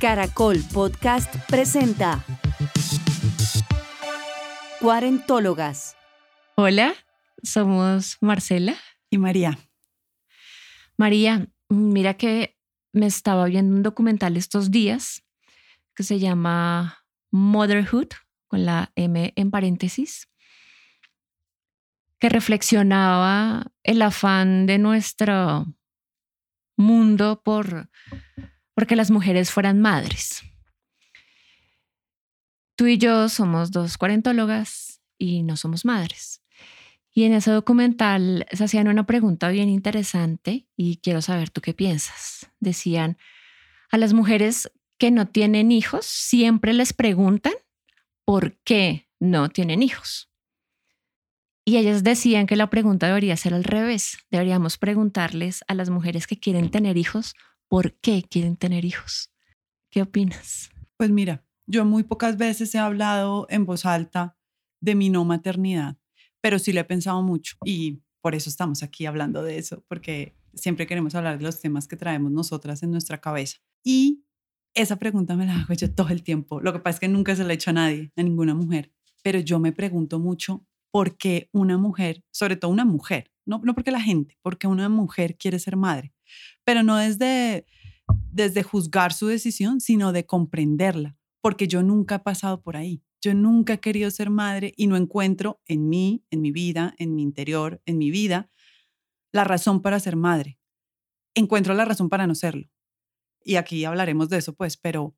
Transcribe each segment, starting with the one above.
Caracol Podcast presenta Cuarentólogas. Hola, somos Marcela y María. María, mira que me estaba viendo un documental estos días que se llama Motherhood, con la M en paréntesis, que reflexionaba el afán de nuestro mundo por porque las mujeres fueran madres. Tú y yo somos dos cuarentólogas y no somos madres. Y en ese documental se hacían una pregunta bien interesante y quiero saber tú qué piensas. Decían, a las mujeres que no tienen hijos siempre les preguntan por qué no tienen hijos. Y ellas decían que la pregunta debería ser al revés. Deberíamos preguntarles a las mujeres que quieren tener hijos por qué quieren tener hijos. ¿Qué opinas? Pues mira, yo muy pocas veces he hablado en voz alta de mi no maternidad, pero sí lo he pensado mucho y por eso estamos aquí hablando de eso, porque siempre queremos hablar de los temas que traemos nosotras en nuestra cabeza. Y esa pregunta me la hago yo todo el tiempo. Lo que pasa es que nunca se la he hecho a nadie, a ninguna mujer, pero yo me pregunto mucho por qué una mujer, sobre todo una mujer, no, no porque la gente, porque una mujer quiere ser madre pero no desde, desde juzgar su decisión, sino de comprenderla, porque yo nunca he pasado por ahí. Yo nunca he querido ser madre y no encuentro en mí, en mi vida, en mi interior, en mi vida, la razón para ser madre. Encuentro la razón para no serlo. Y aquí hablaremos de eso, pues, pero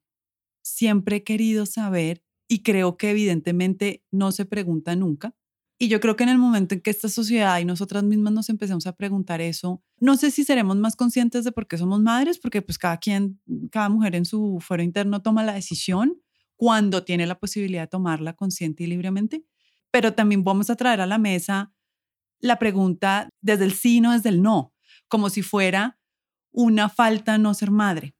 siempre he querido saber y creo que evidentemente no se pregunta nunca y yo creo que en el momento en que esta sociedad y nosotras mismas nos empezamos a preguntar eso, no sé si seremos más conscientes de por qué somos madres, porque pues cada quien, cada mujer en su fuero interno toma la decisión cuando tiene la posibilidad de tomarla consciente y libremente, pero también vamos a traer a la mesa la pregunta desde el sí, no desde el no, como si fuera una falta no ser madre,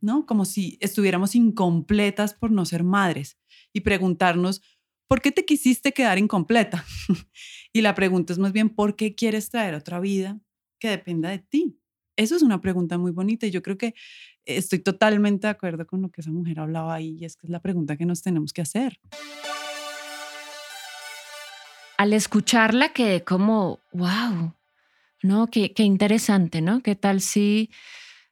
¿no? Como si estuviéramos incompletas por no ser madres y preguntarnos, ¿por qué te quisiste quedar incompleta? y la pregunta es más bien, ¿por qué quieres traer otra vida que dependa de ti? Eso es una pregunta muy bonita y yo creo que estoy totalmente de acuerdo con lo que esa mujer hablaba ahí y es que es la pregunta que nos tenemos que hacer. Al escucharla quedé como, wow, ¿no? Qué, interesante, ¿no? ¿Qué tal si,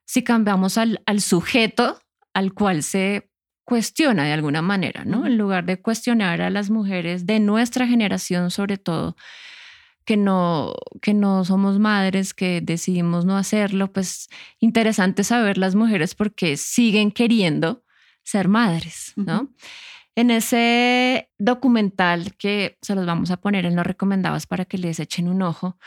si cambiamos al, al sujeto al cual se cuestiona de alguna manera, ¿no? En lugar de cuestionar a las mujeres de nuestra generación, sobre todo, que no, que no somos madres, que decidimos no hacerlo, pues interesante saber las mujeres porque siguen queriendo ser madres, ¿no? En ese documental que se los vamos a poner en los recomendados para que les echen un ojo,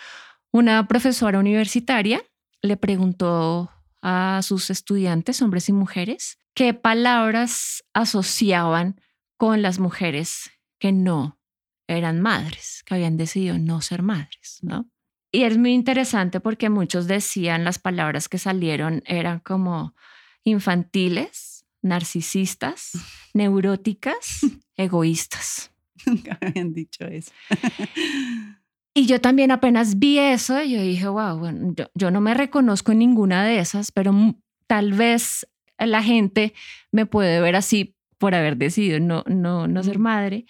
una profesora universitaria le preguntó a sus estudiantes, hombres y mujeres, qué palabras asociaban con las mujeres que no eran madres, que habían decidido no ser madres, ¿no? Y es muy interesante porque muchos decían las palabras que salieron eran como infantiles, narcisistas, neuróticas, egoístas. Nunca habían dicho eso. Y yo también apenas vi eso, yo dije, wow, bueno, yo, yo no me reconozco en ninguna de esas, pero tal vez la gente me puede ver así por haber decidido no, no, no ser madre.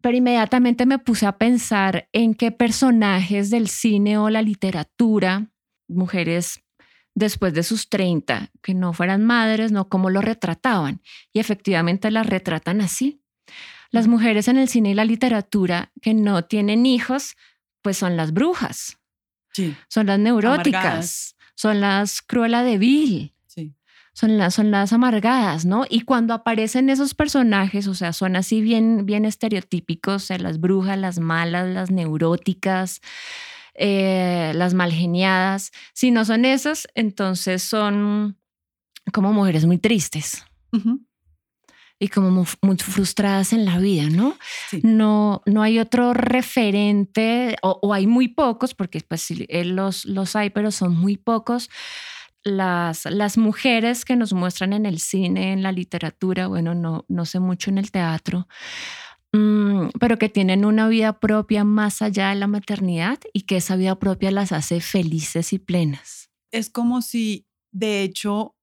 Pero inmediatamente me puse a pensar en qué personajes del cine o la literatura, mujeres después de sus 30, que no fueran madres, no cómo lo retrataban. Y efectivamente las retratan así. Las mujeres en el cine y la literatura que no tienen hijos, pues son las brujas, sí. son las neuróticas, son las cruela de vil, son las, son las amargadas, ¿no? Y cuando aparecen esos personajes, o sea, son así bien, bien estereotípicos, o sea, las brujas, las malas, las neuróticas, eh, las malgeniadas. Si no son esas, entonces son como mujeres muy tristes. Y como muy, frustradas en la vida, ¿no? No, no hay otro referente, o, hay muy pocos, porque pues los, los hay, pero son muy pocos las, las mujeres que nos muestran en el cine, en la literatura, bueno, no, no sé mucho en el teatro, mm, pero que tienen una vida propia más allá de la maternidad y que esa vida propia las hace felices y plenas. Es como si, de hecho,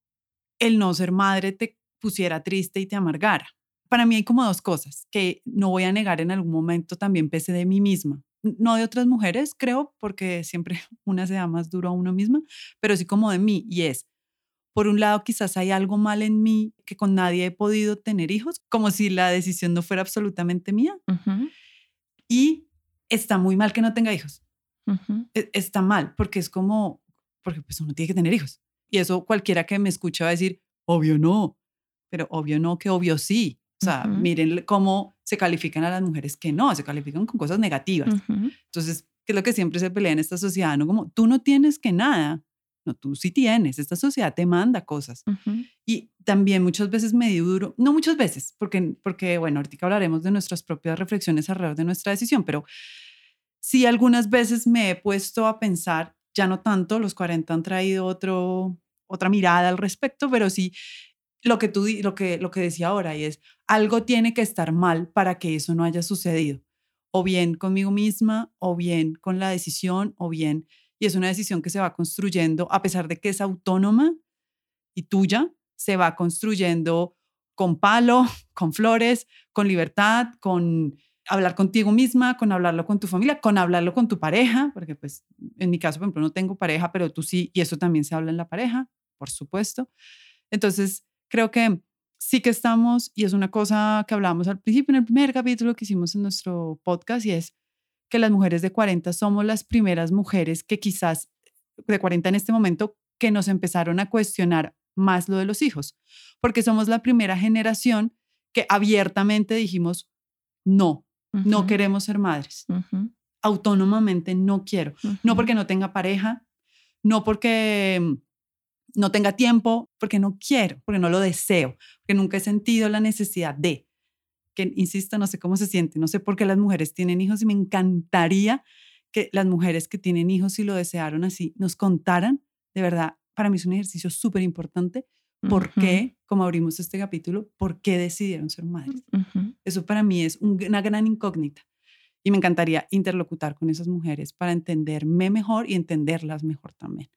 el no ser madre te pusiera triste y te amargara. Para mí hay como dos cosas que no voy a negar en algún momento también pese de mí misma. No de otras mujeres, creo, porque siempre una se da más duro a uno misma, pero sí como de mí. Y es, por un lado, quizás hay algo mal en mí que con nadie he podido tener hijos, como si la decisión no fuera absolutamente mía. Y está muy mal que no tenga hijos. E, está mal, porque es como, porque pues uno tiene que tener hijos. Y eso cualquiera que me escuche va a decir, obvio no, pero obvio no, que obvio sí. O sea, miren cómo se califican a las mujeres que no, se califican con cosas negativas. Entonces, ¿qué es lo que siempre se pelea en esta sociedad? No como, tú no tienes que nada. No, tú sí tienes. Esta sociedad te manda cosas. Y también muchas veces me dio duro, no muchas veces, porque, porque, bueno, ahorita hablaremos de nuestras propias reflexiones alrededor de nuestra decisión, pero sí algunas veces me he puesto a pensar, ya no tanto, los 40 han traído otro, otra mirada al respecto, pero sí lo que tú lo que lo que decía ahora y es algo tiene que estar mal para que eso no haya sucedido o bien conmigo misma o bien con la decisión o bien y es una decisión que se va construyendo a pesar de que es autónoma y tuya se va construyendo con palo con flores con libertad con hablar contigo misma con hablarlo con tu familia con hablarlo con tu pareja porque pues en mi caso por ejemplo no tengo pareja pero tú sí y eso también se habla en la pareja por supuesto. Entonces creo que sí que estamos, y es una cosa que hablábamos al principio en el primer capítulo que hicimos en nuestro podcast, y es que las mujeres de 40 somos las primeras mujeres que quizás de 40 en este momento que nos empezaron a cuestionar más lo de los hijos, porque somos la primera generación que abiertamente dijimos, no, no queremos ser madres. Autónomamente no quiero. No porque no tenga pareja, no porque no tenga tiempo, porque no quiero, porque no lo deseo, porque nunca he sentido la necesidad de, que insisto, no sé cómo se siente, no sé por qué las mujeres tienen hijos y me encantaría que las mujeres que tienen hijos y lo desearon así nos contaran, de verdad, para mí es un ejercicio súper importante, por qué, como abrimos este capítulo, por qué decidieron ser madres. Eso para mí es una gran incógnita. Y me encantaría interlocutar con esas mujeres para entenderme mejor y entenderlas mejor también.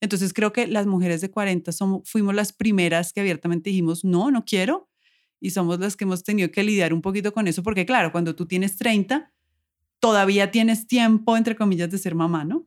Entonces creo que las mujeres de 40 somos, fuimos las primeras que abiertamente dijimos, no, no quiero. Y somos las que hemos tenido que lidiar un poquito con eso, porque claro, cuando tú tienes 30, todavía tienes tiempo, entre comillas, de ser mamá, ¿no?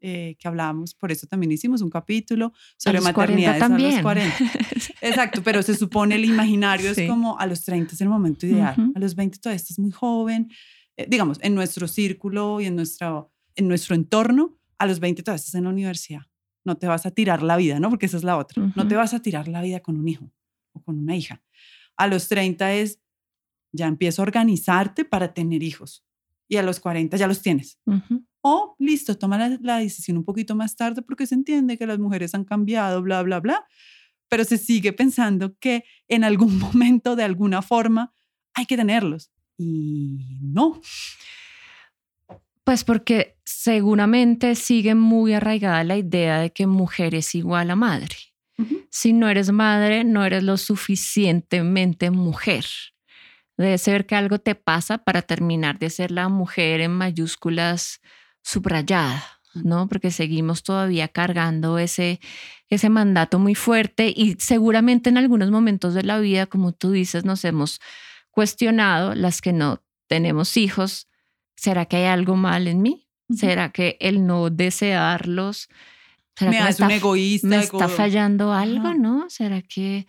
Eh, que hablábamos, por eso también hicimos un capítulo sobre maternidad también. a los 40. Exacto, pero se supone el imaginario es como a los 30 es el momento ideal, a los 20 todavía estás muy joven, eh, digamos, en nuestro círculo y en, nuestra, en nuestro entorno, a los 20 todavía estás en la universidad no te vas a tirar la vida, ¿no? Porque esa es la otra. No te vas a tirar la vida con un hijo o con una hija. A los 30 es, ya empiezo a organizarte para tener hijos. Y a los 40 ya los tienes. O listo, toma la, la, decisión un poquito más tarde porque se entiende que las mujeres han cambiado, bla, bla, bla. Pero se sigue pensando que en algún momento, de alguna forma, hay que tenerlos. Y no. Pues porque seguramente sigue muy arraigada la idea de que mujer es igual a madre. Si no eres madre, no eres lo suficientemente mujer. Debe ser que algo te pasa para terminar de ser la mujer en mayúsculas subrayada, ¿no? Porque seguimos todavía cargando ese, ese mandato muy fuerte y seguramente en algunos momentos de la vida, como tú dices, nos hemos cuestionado, las que no tenemos hijos, ¿será que hay algo mal en mí? ¿Será que el no desearlos? ¿será me que hace un egoísta. Me está fallando algo, ¿no? ¿Será que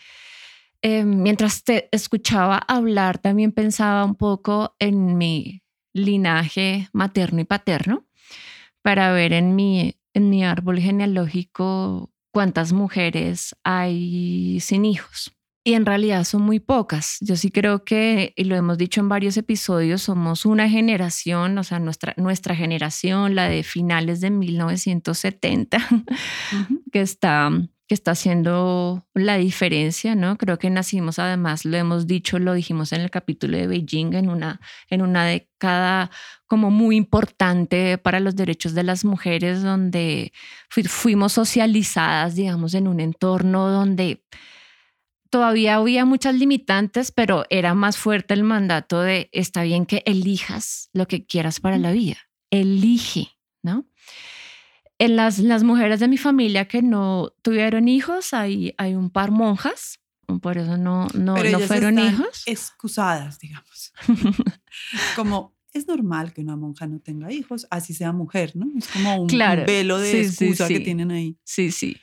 em, mientras te escuchaba hablar también pensaba un poco en mi linaje materno y paterno para ver en mi, en mi árbol genealógico cuántas mujeres hay sin hijos y en realidad son muy pocas. Yo sí creo que, y lo hemos dicho en varios episodios, somos una generación, o sea, nuestra, nuestra generación, la de finales de 1970, que está que está haciendo la diferencia, ¿no? Creo que nacimos, además, lo hemos dicho, lo dijimos en el capítulo de Beijing, en una, en una década como muy importante para los derechos de las mujeres, donde fuimos socializadas, digamos, en un entorno donde todavía había muchas limitantes, pero era más fuerte el mandato de está bien que elijas lo que quieras para la vida. Elige, ¿no? En las, las mujeres de mi familia que no tuvieron hijos, hay, hay un par monjas Por eso no, no, Pero no ellas fueron están hijos. Excusadas, digamos. como es normal que una monja no tenga hijos, así sea mujer, ¿no? Es como un, Claro, un velo de sí, sí, excusa que tienen ahí. Sí, sí.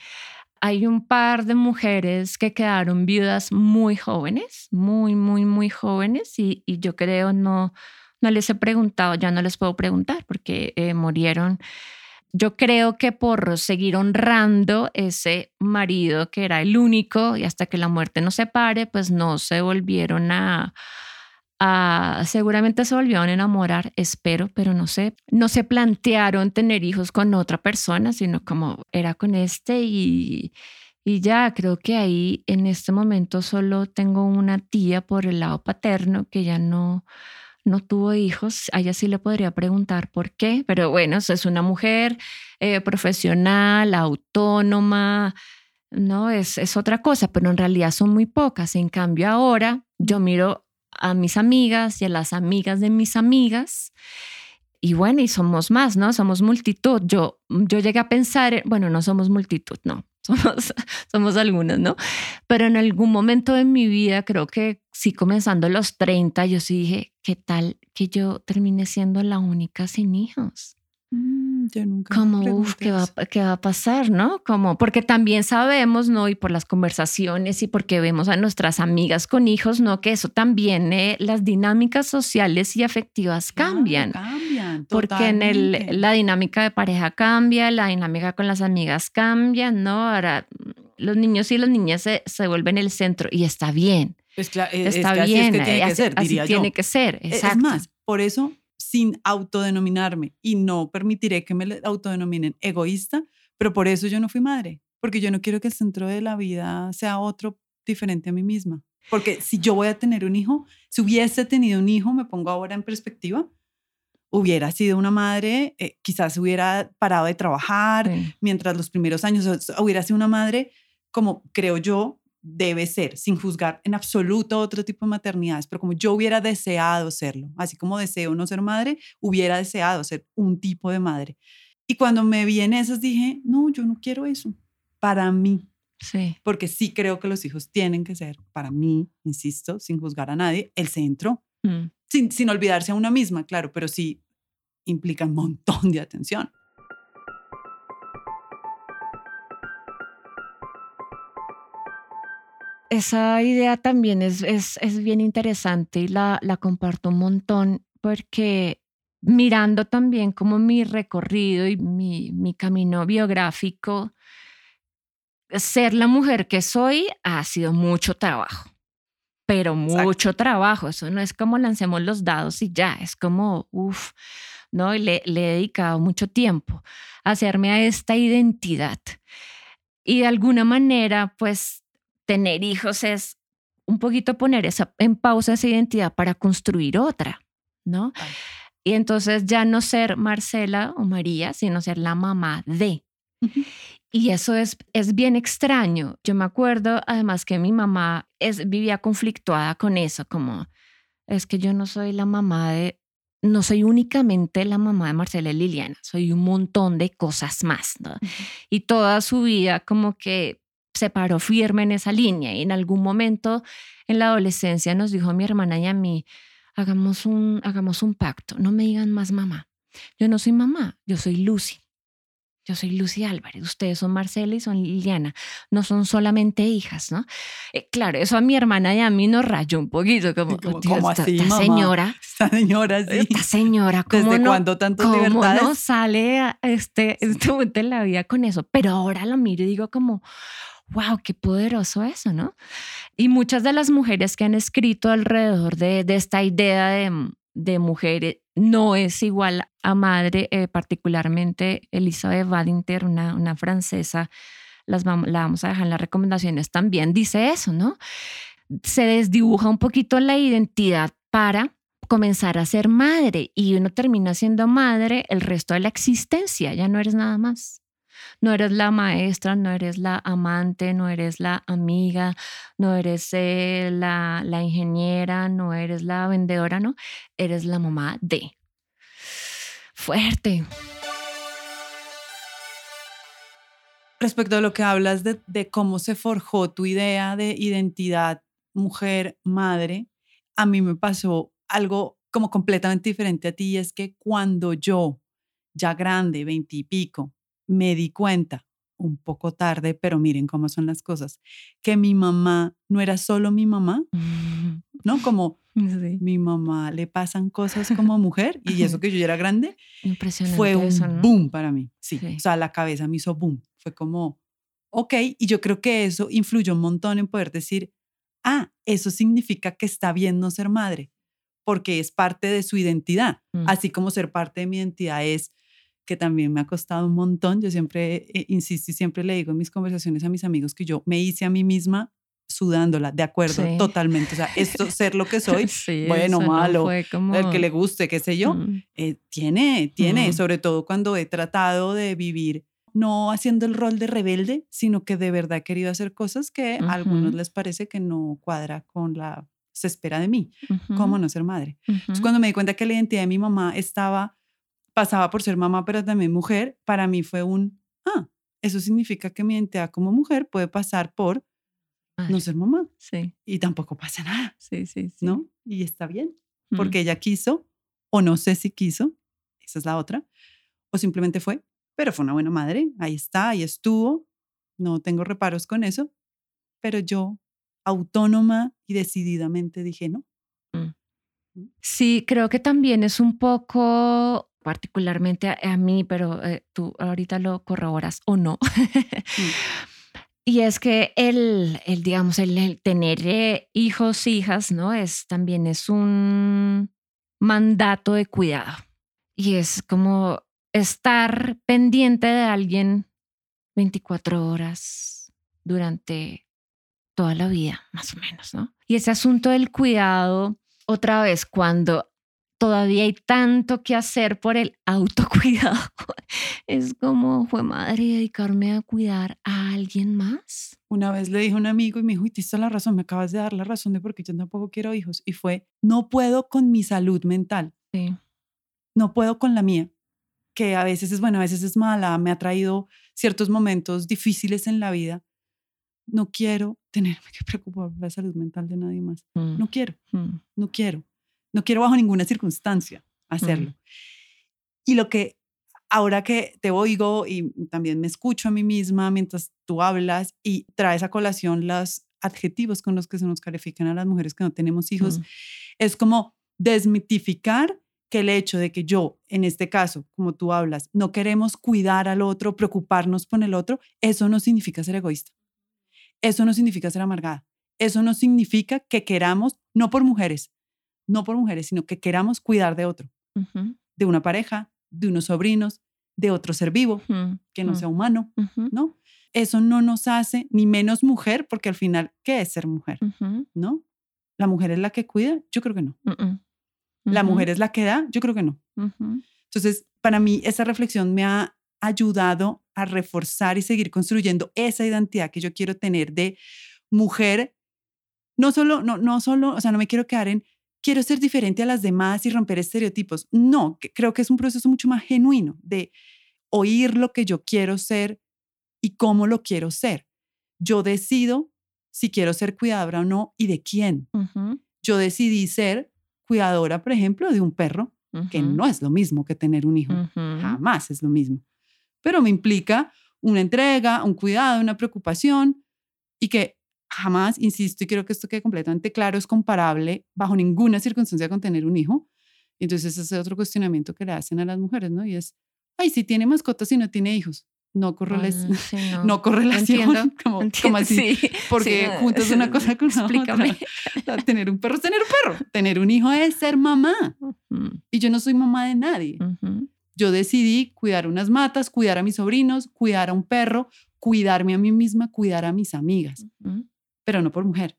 Hay un par de mujeres que quedaron viudas muy jóvenes, muy, muy, muy jóvenes, y, yo creo no, no les he preguntado, ya no les puedo preguntar porque eh, murieron. Yo creo que por seguir honrando ese marido que era el único y hasta que la muerte nos separe, pues no se volvieron a, a- seguramente se volvieron a enamorar, espero, pero no sé, no se plantearon tener hijos con otra persona, sino como era con este y, y ya creo que ahí en este momento solo tengo una tía por el lado paterno que ya no, no tuvo hijos. A sí le podría preguntar por qué, pero bueno, es una mujer eh, profesional, autónoma, no, es, es otra cosa, pero en realidad son muy pocas. En cambio ahora yo miro a mis amigas y a las amigas de mis amigas. Y bueno, y somos más, ¿no? Somos multitud. Yo, yo llegué a pensar, bueno, no somos multitud, no, somos, somos algunas, ¿no? Pero en algún momento de mi vida, creo que sí, comenzando los 30, yo sí dije, ¿qué tal que yo termine siendo la única sin hijos? Mm, yo nunca Como, uff, ¿qué va. ¿qué va a pasar, no? Como, porque también sabemos, ¿no? Y por las conversaciones y porque vemos a nuestras amigas con hijos, ¿no? Que eso también, eh, las dinámicas sociales y afectivas Claro, cambian. cambian. Porque en el, la dinámica de pareja cambia, la dinámica con las amigas cambia, ¿no? Ahora mm, los niños y las niñas se, se vuelven el centro y está bien, Es, cla- es- es está que así bien, es que tiene eh, que así, ser, así diría tiene yo. que ser, E- exacto. Es más, por eso, sin autodenominarme, y no permitiré que me autodenominen egoísta, pero por eso yo no fui madre, porque yo no quiero que el centro de la vida sea otro diferente a mí misma. Porque si yo voy a tener un hijo, si hubiese tenido un hijo, me pongo ahora en perspectiva, hubiera sido una madre, eh, quizás hubiera parado de trabajar, Sí. mientras los primeros años hubiera sido una madre como creo yo debe ser, sin juzgar en absoluto otro tipo de maternidades, pero como yo hubiera deseado serlo, así como deseo no ser madre, hubiera deseado ser un tipo de madre. Y cuando me vi en esas dije, no, yo no quiero eso para mí, Sí. porque sí creo que los hijos tienen que ser, para mí, insisto, sin juzgar a nadie, el centro, Mm. sin, sin olvidarse a una misma, claro, pero sí implica un montón de atención. Esa idea también es, es, es bien interesante y la, la comparto un montón porque mirando también como mi recorrido y mi, mi camino biográfico, ser la mujer que soy ha sido mucho trabajo, pero Exacto. mucho trabajo. Eso no es como lancemos los dados y ya, es como, uff, ¿no? Y le, le he dedicado mucho tiempo a hacerme a esta identidad. Y de alguna manera, pues, tener hijos es un poquito poner esa, en pausa esa identidad para construir otra, ¿no? Y entonces ya no ser Marcela o María, sino ser la mamá de. Y eso es, es bien extraño. Yo me acuerdo además que mi mamá es, vivía conflictuada con eso, como es que yo no soy la mamá de, no soy únicamente la mamá de Marcela y Liliana, soy un montón de cosas más, ¿no? Y toda su vida como que se paró firme en esa línea y en algún momento en la adolescencia nos dijo mi hermana y a mí, hagamos un, hagamos un pacto, no me digan más mamá. Yo no soy mamá, yo soy Lucy. Yo soy Lucy Álvarez, ustedes son Marcela y son Liliana, no son solamente hijas, ¿no? Eh, claro, eso a mi hermana y a mí nos rayó un poquito, como, Como, "Dios, ¿cómo esta, así, esta mamá? señora, Esta señora, sí. esta señora, ¿cómo ¿Desde no, cuándo tantas cómo libertades? no sale a este, este momento en la vida con eso? Pero ahora lo miro y digo como, wow, qué poderoso eso, ¿no? Y muchas de las mujeres que han escrito alrededor de, de esta idea de, de mujeres no es igual a madre, eh, particularmente Elizabeth Badinter, una, una francesa, las vamos, la vamos a dejar en las recomendaciones también, dice eso, ¿no? Se desdibuja un poquito la identidad para comenzar a ser madre y uno termina siendo madre el resto de la existencia, ya no eres nada más. No eres la maestra, no eres la amante, no eres la amiga, no eres eh, la, la ingeniera, no eres la vendedora, no, eres la mamá de. Fuerte. Respecto a lo que hablas de, de cómo se forjó tu idea de identidad mujer, madre, a mí me pasó algo como completamente diferente a ti y es que cuando yo, ya grande, veintipico, me di cuenta, un poco tarde, pero miren cómo son las cosas, que mi mamá no era solo mi mamá, ¿no? Como mi mamá le pasan cosas como mujer y eso que yo ya era grande, Impresionante fue un eso, ¿no? boom para mí, sí. Sí. O sea, la cabeza me hizo boom. Fue como, ok, y yo creo que eso influyó un montón en poder decir, ah, eso significa que está bien no ser madre, porque es parte de su identidad, Mm. así como ser parte de mi identidad es que también me ha costado un montón. Yo siempre eh, insisto y siempre le digo en mis conversaciones a mis amigos que yo me hice a mí misma sudándola, de acuerdo, Sí. totalmente. O sea, esto, ser lo que soy, Sí, bueno, no malo, fue como- el que le guste, qué sé yo, Mm. eh, tiene, tiene, Mm. sobre todo cuando he tratado de vivir no haciendo el rol de rebelde, sino que de verdad he querido hacer cosas que a algunos les parece que no cuadra con la se espera de mí. Ujú, ¿Cómo no ser madre? Entonces, ujú. cuando me di cuenta que la identidad de mi mamá estaba, pasaba por ser mamá, pero también mujer, para mí fue un, ah, eso significa que mi identidad como mujer puede pasar por no ser mamá Sí, y tampoco pasa nada, sí, sí. sí. ¿no? Y está bien Mm. porque ella quiso, o no sé si quiso, esa es la otra, o simplemente fue, pero fue una buena madre, ahí está, ahí estuvo, no tengo reparos con eso, pero yo autónoma y decididamente dije no. Sí, creo que también es un poco, particularmente a, a mí, pero eh, tú ahorita lo corroboras o no. Y es que el, el digamos, el, el tener eh, hijos, hijas, ¿no? Es también es un mandato de cuidado. Y es como estar pendiente de alguien 24 horas durante toda la vida, más o menos, ¿no? Y ese asunto del cuidado, otra vez, cuando todavía hay tanto que hacer por el autocuidado, es como, fue madre, dedicarme a cuidar a alguien más. Una vez le dije a un amigo y me dijo, y toda la razón, me acabas de dar la razón de por qué yo tampoco quiero hijos. Y fue, no puedo con mi salud mental, Sí. no puedo con la mía, que a veces es buena, a veces es mala, me ha traído ciertos momentos difíciles en la vida. No quiero tenerme que preocupar por la salud mental de nadie más. Mm, No quiero, mm, no quiero. No quiero bajo ninguna circunstancia hacerlo. Y lo que ahora que te oigo y también me escucho a mí misma mientras tú hablas y traes a colación los adjetivos con los que se nos califican a las mujeres que no tenemos hijos, mm, es como desmitificar que el hecho de que yo, en este caso, como tú hablas, no queremos cuidar al otro, preocuparnos por el otro, eso no significa ser egoísta. Eso no significa ser amargada. Eso no significa que queramos, no por mujeres, no por mujeres, sino que queramos cuidar de otro, de una pareja, de unos sobrinos, de otro ser vivo que no sea humano, ¿no? Eso no nos hace ni menos mujer, porque al final, ¿qué es ser mujer? ¿No? ¿La mujer es la que cuida? Yo creo que no. ¿La mujer es la que da? Yo creo que no. Entonces, para mí, esa reflexión me ha ayudado a reforzar y seguir construyendo esa identidad que yo quiero tener de mujer. No solo, no, no solo, o sea, no me quiero quedar en quiero ser diferente a las demás y romper estereotipos. No, que- creo que es un proceso mucho más genuino de oír lo que yo quiero ser y cómo lo quiero ser. Yo decido si quiero ser cuidadora o no y de quién. ujú, Yo decidí ser cuidadora, por ejemplo, de un perro que ujú, no es lo mismo que tener un hijo. ujú, Jamás es lo mismo. Pero me implica una entrega, un cuidado, una preocupación y que jamás, insisto, y creo que esto quede completamente claro, es comparable bajo ninguna circunstancia con tener un hijo. Entonces ese es otro cuestionamiento que le hacen a las mujeres, ¿no? Y es, ay, si tiene mascotas y no tiene hijos. No, correles, Ah, sí, no. no correlación. Entiendo, como, como así. sí, Porque sí, juntas una cosa con Explícame. otra. Tener un perro es tener un perro. Tener un hijo es ser mamá. Ujú, Y yo no soy mamá de nadie. ujú, Yo decidí cuidar unas matas, cuidar a mis sobrinos, cuidar a un perro, cuidarme a mí misma, cuidar a mis amigas, ujú, pero no por mujer,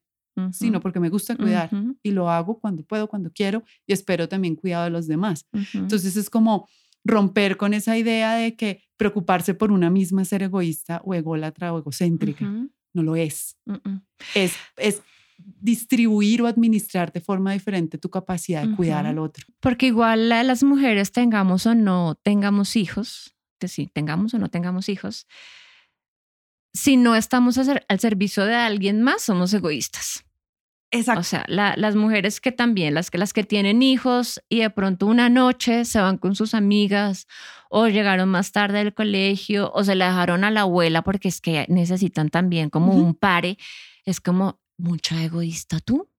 sino porque me gusta cuidar y lo hago cuando puedo, cuando quiero y espero también cuidado de los demás. ujú. Entonces es como romper con esa idea de que preocuparse por una misma es ser egoísta o ególatra o egocéntrica. No lo es. Es, es distribuir o administrar de forma diferente tu capacidad de cuidar al otro. Porque igual a las mujeres tengamos o no tengamos hijos, que sí, tengamos o no tengamos hijos, si no estamos al servicio de alguien más, somos egoístas. Exacto. O sea, las mujeres que también, las que, las que tienen hijos y de pronto una noche se van con sus amigas o llegaron más tarde del colegio o se la dejaron a la abuela porque es que necesitan también como un pare, es como mucha egoísta tú.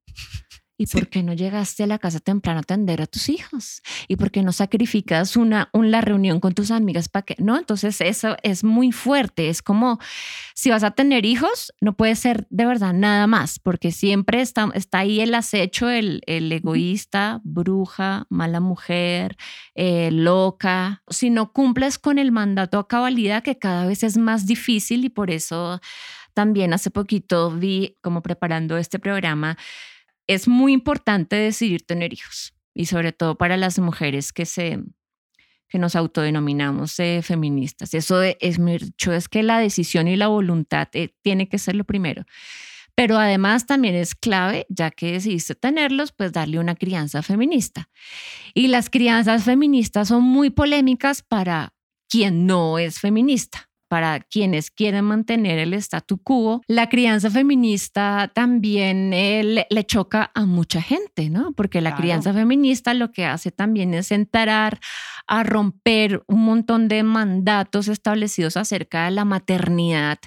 ¿Y por qué no llegaste a la casa temprano a atender a tus hijos? ¿Y por qué no sacrificas una, una reunión con tus amigas para que no? Entonces eso es muy fuerte. Es como si vas a tener hijos, no puede ser de verdad nada más, porque siempre está, está ahí el acecho, el, el egoísta, bruja, mala mujer, eh, loca. Si no cumples con el mandato a cabalidad, que cada vez es más difícil y por eso también hace poquito vi, como preparando este programa, es muy importante decidir tener hijos y sobre todo para las mujeres que se que nos autodenominamos eh, feministas. Eso es mucho, es que la decisión y la voluntad eh, tiene que ser lo primero. Pero además también es clave, ya que decidiste tenerlos, pues darle una crianza feminista. Y las crianzas feministas son muy polémicas para quien no es feminista para quienes quieren mantener el statu quo, la crianza feminista también eh, le, choca a mucha gente, ¿no? Porque la crianza feminista lo que hace también es enterar a romper un montón de mandatos establecidos acerca de la maternidad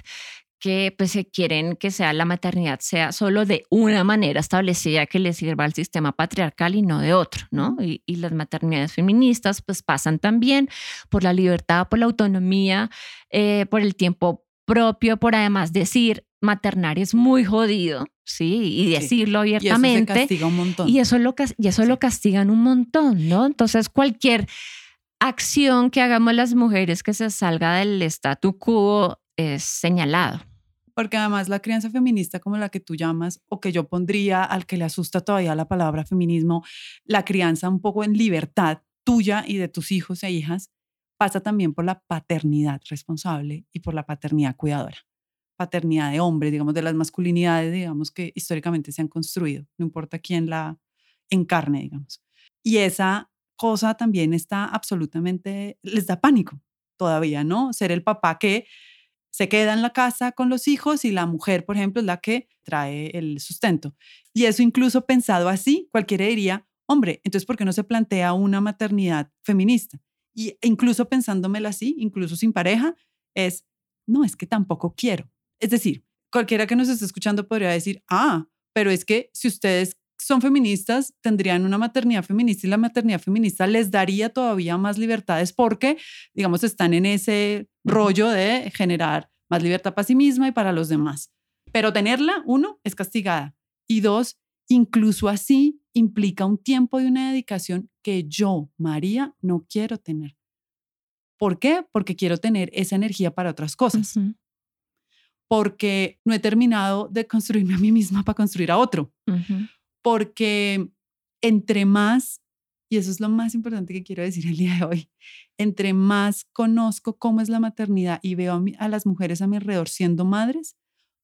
que pues se quieren que sea la maternidad sea solo de una manera establecida que le sirva al sistema patriarcal y no de otro, ¿no? Y, las maternidades feministas pues pasan también por la libertad, por la autonomía, eh, por el tiempo propio, por además decir maternar es muy jodido, ¿sí? Y decirlo abiertamente. Y eso castiga un montón. Y eso, lo, y eso lo castigan un montón, ¿no? Entonces cualquier acción que hagamos las mujeres que se salga del statu quo es señalado. Porque además la crianza feminista como la que tú llamas, o que yo pondría al que le asusta todavía la palabra feminismo, la crianza un poco en libertad tuya y de tus hijos e hijas, pasa también por la paternidad responsable y por la paternidad cuidadora. Paternidad de hombres, digamos, de las masculinidades, digamos, que históricamente se han construido, no importa quién la encarne, digamos. Y esa cosa también está absolutamente, les da pánico todavía, ¿no? Ser el papá que se queda en la casa con los hijos y la mujer, por ejemplo, es la que trae el sustento. Y eso incluso pensado así, cualquiera diría, hombre, entonces, ¿por qué no se plantea una maternidad feminista? Y incluso pensándomelo así, incluso sin pareja, es, no, es que tampoco quiero. Es decir, cualquiera que nos esté escuchando podría decir, ah, pero es que si ustedes son feministas, tendrían una maternidad feminista y la maternidad feminista les daría todavía más libertades porque, digamos, están en ese rollo de generar más libertad para sí misma y para los demás. Pero tenerla, uno, es castigada. Y dos, incluso así implica un tiempo y una dedicación que yo, María, no quiero tener. ¿Por qué? Porque quiero tener esa energía para otras cosas. Porque no he terminado de construirme a mí misma para construir a otro. Porque entre más y eso es lo más importante que quiero decir el día de hoy. Entre más conozco cómo es la maternidad y veo a, las mujeres a mi alrededor siendo madres,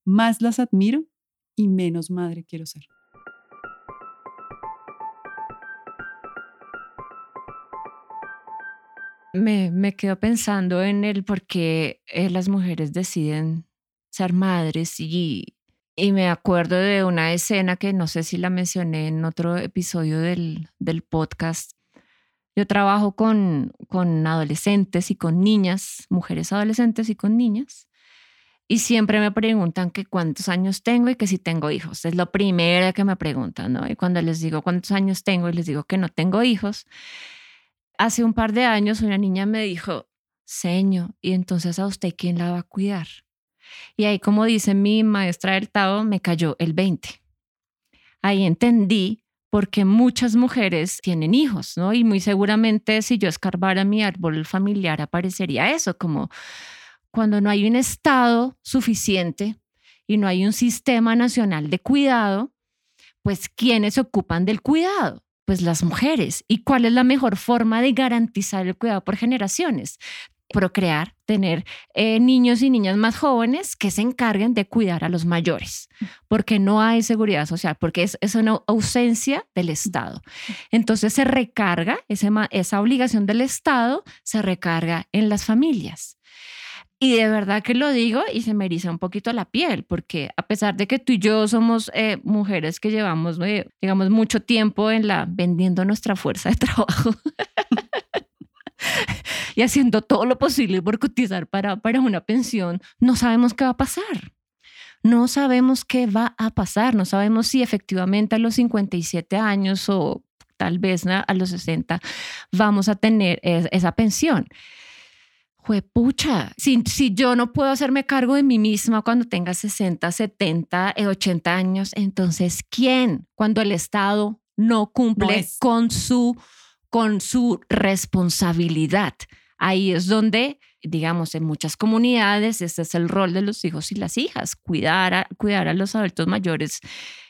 más las admiro y menos madre quiero ser. Me, me quedo pensando en el por qué eh, las mujeres deciden ser madres y, y me acuerdo de una escena que no sé si la mencioné en otro episodio del, del podcast. Yo trabajo con, con adolescentes y con niñas, mujeres adolescentes y con niñas. Y siempre me preguntan que cuántos años tengo y que si tengo hijos. Es lo primero que me preguntan, ¿no? Y cuando les digo cuántos años tengo y les digo que no tengo hijos, hace un par de años una niña me dijo, seño, ¿y entonces a usted quién la va a cuidar? Y ahí, como dice mi maestra del Tao, me cayó el 20. Ahí entendí por qué muchas mujeres tienen hijos, ¿no? Y muy seguramente si yo escarbara mi árbol familiar aparecería eso, como cuando no hay un Estado suficiente y no hay un sistema nacional de cuidado, pues ¿quiénes ocupan del cuidado? Pues las mujeres. ¿Y cuál es la mejor forma de garantizar el cuidado por generaciones? Procrear, tener eh, niños y niñas más jóvenes que se encarguen de cuidar a los mayores, porque no hay seguridad social, porque es, es una ausencia del Estado. Entonces se recarga, esa obligación del Estado se recarga en las familias. Y de verdad que lo digo y se me eriza un poquito la piel, porque a pesar de que tú y yo somos eh, mujeres que llevamos, eh, digamos, mucho tiempo en la vendiendo nuestra fuerza de trabajo y haciendo todo lo posible por cotizar para, para una pensión, no sabemos qué va a pasar. No sabemos qué va a pasar, no sabemos si efectivamente a los 57 años o tal vez a los 60 vamos a tener esa pensión pucha, si, si yo no puedo hacerme cargo de mí misma cuando tenga 60, 70, 80 años, entonces ¿quién? Cuando el Estado no cumple con, su, con su responsabilidad. Ahí es donde, digamos, en muchas comunidades, este es el rol de los hijos y las hijas, cuidar a, cuidar a los adultos mayores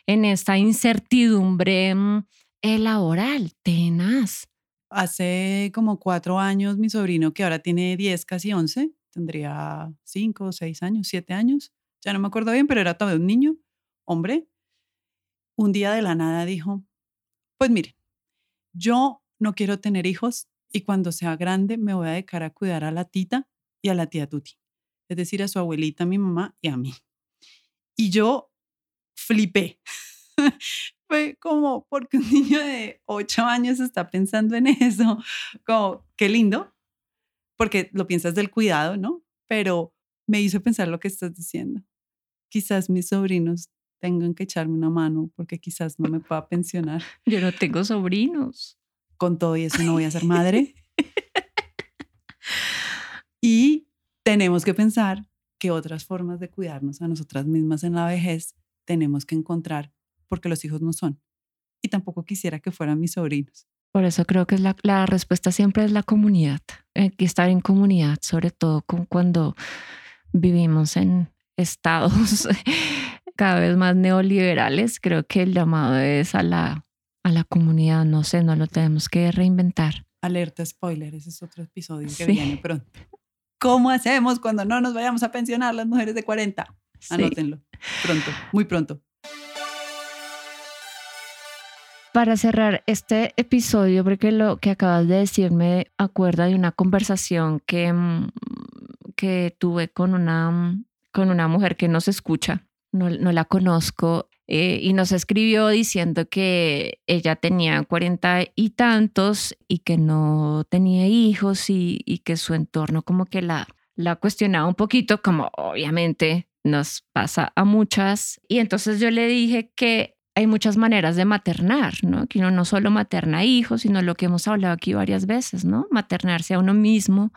en esta incertidumbre mm, laboral tenaz. Hace como cuatro años mi sobrino, que ahora tiene 10, casi 11, tendría cinco, seis años, siete años, ya no me acuerdo bien, pero era todavía un niño, hombre, un día de la nada dijo, pues mire, yo no quiero tener hijos y cuando sea grande me voy a dedicar a cuidar a la tita y a la tía Tuti, es decir, a su abuelita, a mi mamá y a mí. Y yo flipé. fue como porque un niño de ocho años está pensando en eso, como qué lindo, porque lo piensas del cuidado, ¿no? Pero me hizo pensar lo que estás diciendo. Quizás mis sobrinos tengan que echarme una mano porque quizás no me pueda pensionar. Yo no tengo sobrinos. Con todo y eso no voy a ser madre. y tenemos que pensar que otras formas de cuidarnos a nosotras mismas en la vejez tenemos que encontrar porque los hijos no son. Y tampoco quisiera que fueran mis sobrinos. Por eso creo que la, la respuesta siempre es la comunidad. Que estar en comunidad, sobre todo con cuando vivimos en estados cada vez más neoliberales. Creo que el llamado es a la, a la comunidad. No sé, no lo tenemos que reinventar. Alerta spoiler, ese es otro episodio que viene pronto. ¿Cómo hacemos cuando no nos vayamos a pensionar las mujeres de 40? Anótenlo. Pronto, muy pronto. Para cerrar este episodio, porque lo que acabas de decir me acuerda de una conversación que, mm, que tuve con una, mm, con una mujer que nos escucha, no, no la conozco, eh, y nos escribió diciendo que ella tenía cuarenta y tantos y que no tenía hijos y, y que su entorno como que la, la cuestionaba un poquito, como obviamente nos pasa a muchas. Y entonces yo le dije que hay muchas maneras de maternar, ¿no? Que uno no solo materna hijos, sino lo que hemos hablado aquí varias veces, ¿no? Maternarse a uno mismo,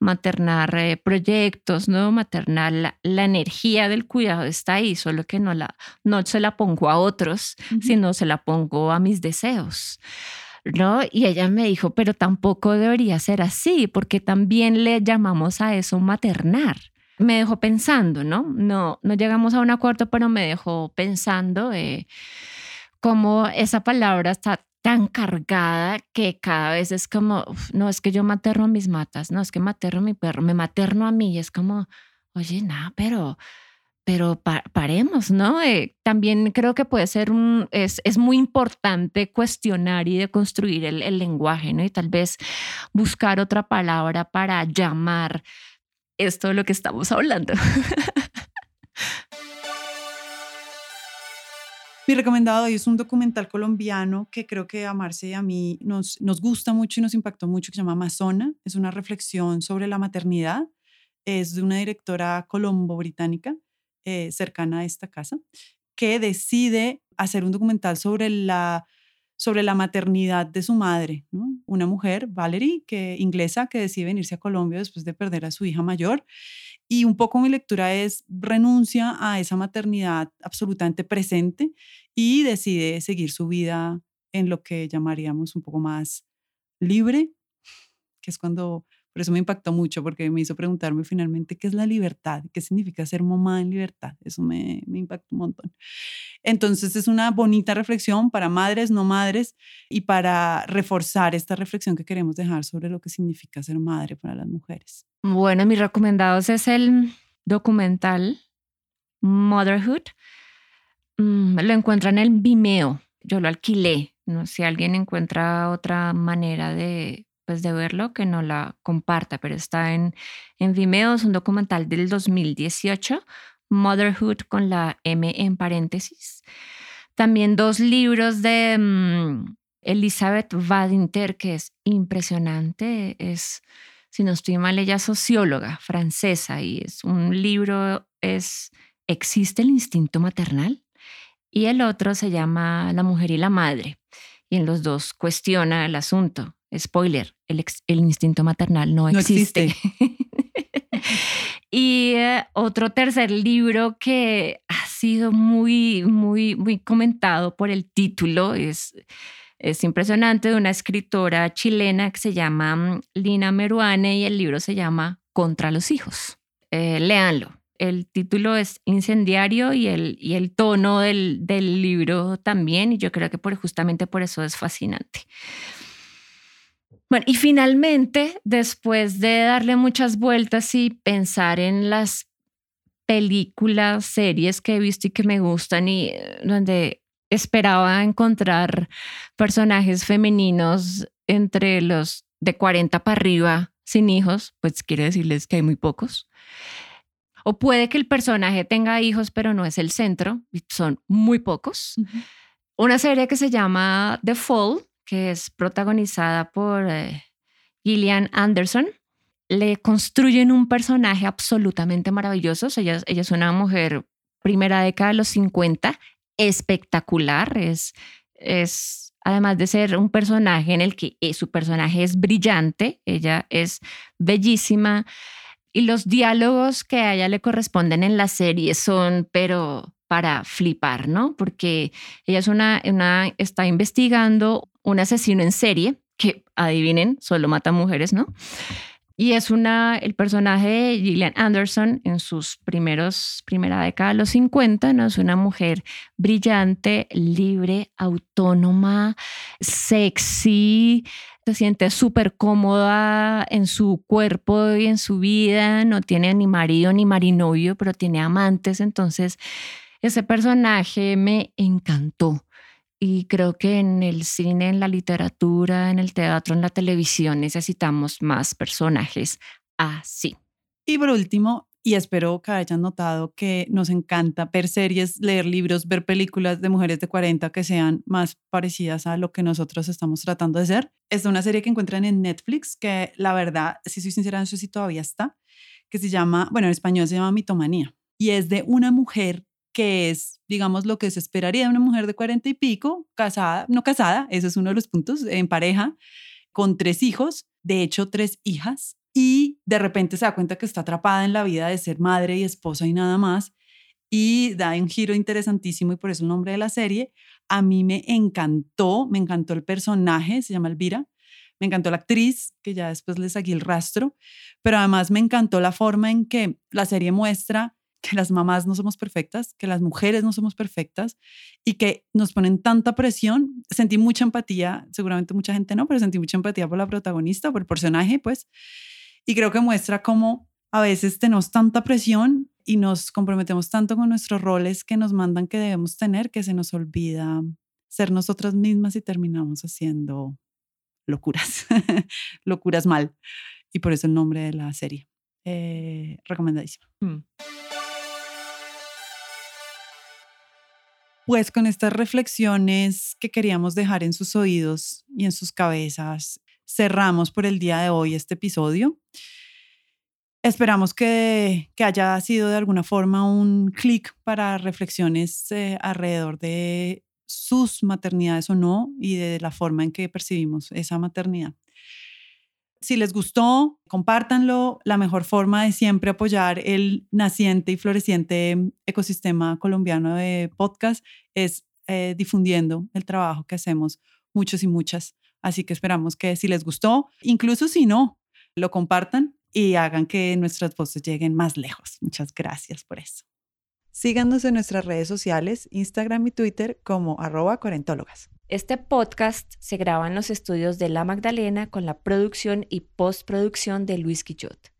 maternar eh, proyectos, ¿no? Maternar la, energía del cuidado está ahí, solo que no, la, no se la pongo a otros, sino se la pongo a mis deseos. ¿No? Y ella me dijo, pero tampoco debería ser así, porque también le llamamos a eso maternar me dejó pensando, ¿no? No, no llegamos a un acuerdo, pero me dejó pensando eh, cómo esa palabra está tan cargada que cada vez es como, no, es que yo materno a mis matas, no, es que materno a mi perro, me materno a mí y es como, oye, nada, pero, pero paremos, ¿no? Eh, también creo que puede ser un, es, es muy importante cuestionar y deconstruir el, el lenguaje, ¿no? Y tal vez buscar otra palabra para llamar esto de lo que estamos hablando. Mi recomendado hoy es un documental colombiano que creo que a Marce y a mí nos, nos gusta mucho y nos impactó mucho, que se llama Amazona. Es una reflexión sobre la maternidad. Es de una directora colombo-británica eh, cercana a esta casa, que decide hacer un documental sobre la sobre la maternidad de su madre, una mujer, Valerie, que, inglesa, que decide venirse a Colombia después de perder a su hija mayor. Y un poco mi lectura es renuncia a esa maternidad absolutamente presente y decide seguir su vida en lo que llamaríamos un poco más libre, que es cuando por eso me impactó mucho, porque me hizo preguntarme finalmente qué es la libertad, qué significa ser mamá en libertad. Eso me, me impactó un montón. Entonces es una bonita reflexión para madres, no madres, y para reforzar esta reflexión que queremos dejar sobre lo que significa ser madre para las mujeres. Bueno, mis recomendados es el documental Motherhood. Mm, lo encuentran en el Vimeo. Yo lo alquilé. No si alguien encuentra otra manera de después de verlo que no la comparta, pero está en, en Vimeo, es un documental del 2018, Motherhood con la M en paréntesis. También dos libros de mm, Elizabeth Badinter, que es impresionante, es, si no estoy mal, ella socióloga francesa y es un libro, es ¿Existe el instinto maternal? Y el otro se llama La mujer y la madre. Y en los dos cuestiona el asunto. Spoiler, el, instinto maternal no, existe. y eh, otro tercer libro que ha sido muy, muy, muy comentado por el título es, es impresionante de una escritora chilena que se llama mm, Lina Meruane y el libro se llama Contra los hijos. Eh, léanlo el título es incendiario y el, y el tono del, del, libro también, y yo creo que por, justamente por eso es fascinante. Bueno, y finalmente, después de darle muchas vueltas y pensar en las películas, series que he visto y que me gustan y eh, donde esperaba encontrar personajes femeninos entre los de 40 para arriba sin hijos, pues quiere decirles que hay muy pocos. O puede que el personaje tenga hijos, pero no es el centro, son muy pocos. Una serie que se llama The Fall, que es protagonizada por eh, Gillian Anderson, le construyen un personaje absolutamente maravilloso. Ella, ella es una mujer primera década de los 50, espectacular, es, es además de ser un personaje en el que eh, su personaje es brillante, ella es bellísima, y los diálogos que a ella le corresponden en la serie son, pero para flipar, ¿no? Porque ella es una, una está investigando un asesino en serie que, adivinen, solo mata mujeres, ¿no? Y es una, el personaje de Gillian Anderson en sus primeros, primera década de los 50, ¿no? Es una mujer brillante, libre, autónoma, sexy, se siente súper cómoda en su cuerpo y en su vida, no tiene ni marido ni marinovio, pero tiene amantes, entonces ese personaje me encantó. Y creo que en el cine, en la literatura, en el teatro, en la televisión necesitamos más personajes así. Y por último, y espero que hayan notado que nos encanta ver series, leer libros, ver películas de mujeres de 40 que sean más parecidas a lo que nosotros estamos tratando de ser. Es una serie que encuentran en Netflix que la verdad, si soy sincera, no sé si todavía está, que se llama, bueno, en español se llama Mitomanía y es de una mujer que es, digamos, lo que se esperaría de una mujer de 40 y pico, casada, no casada, ese es uno de los puntos, en pareja, con tres hijos, de hecho tres hijas, y de repente se da cuenta que está atrapada en la vida de ser madre y esposa y nada más. Y da un giro interesantísimo y por eso el nombre de la serie. A mí me encantó, me encantó el personaje, se llama Elvira. Me encantó la actriz, que ya después le seguí el rastro, pero además me encantó la forma en que la serie muestra que las mamás no somos perfectas, que las mujeres no somos perfectas y que nos ponen tanta presión. Sentí mucha empatía, seguramente mucha gente no, pero sentí mucha empatía por la protagonista, por el personaje, pues, y creo que muestra cómo a veces tenemos tanta presión y nos comprometemos tanto con nuestros roles que nos mandan que debemos tener que se nos olvida ser nosotras mismas y terminamos haciendo locuras, locuras mal. Y por eso el nombre de la serie. Eh. Pues con estas reflexiones que queríamos dejar en sus oídos y en sus cabezas, cerramos por el día de hoy este episodio. Esperamos que, haya sido de alguna forma un clic para reflexiones eh, alrededor de sus maternidades o no y de la forma en que percibimos esa maternidad. Si les gustó, compártanlo. La mejor forma de siempre apoyar el naciente y floreciente ecosistema colombiano de podcast es eh, difundiendo el trabajo que hacemos muchos y muchas Así que esperamos que si les gustó, incluso si no, lo compartan y hagan que nuestras voces lleguen más lejos. Muchas gracias por eso. Síganos en nuestras redes sociales, Instagram y Twitter como arroba cuarentólogas. Este podcast se graba en los estudios de La Magdalena con la producción y postproducción de Luis Quillot.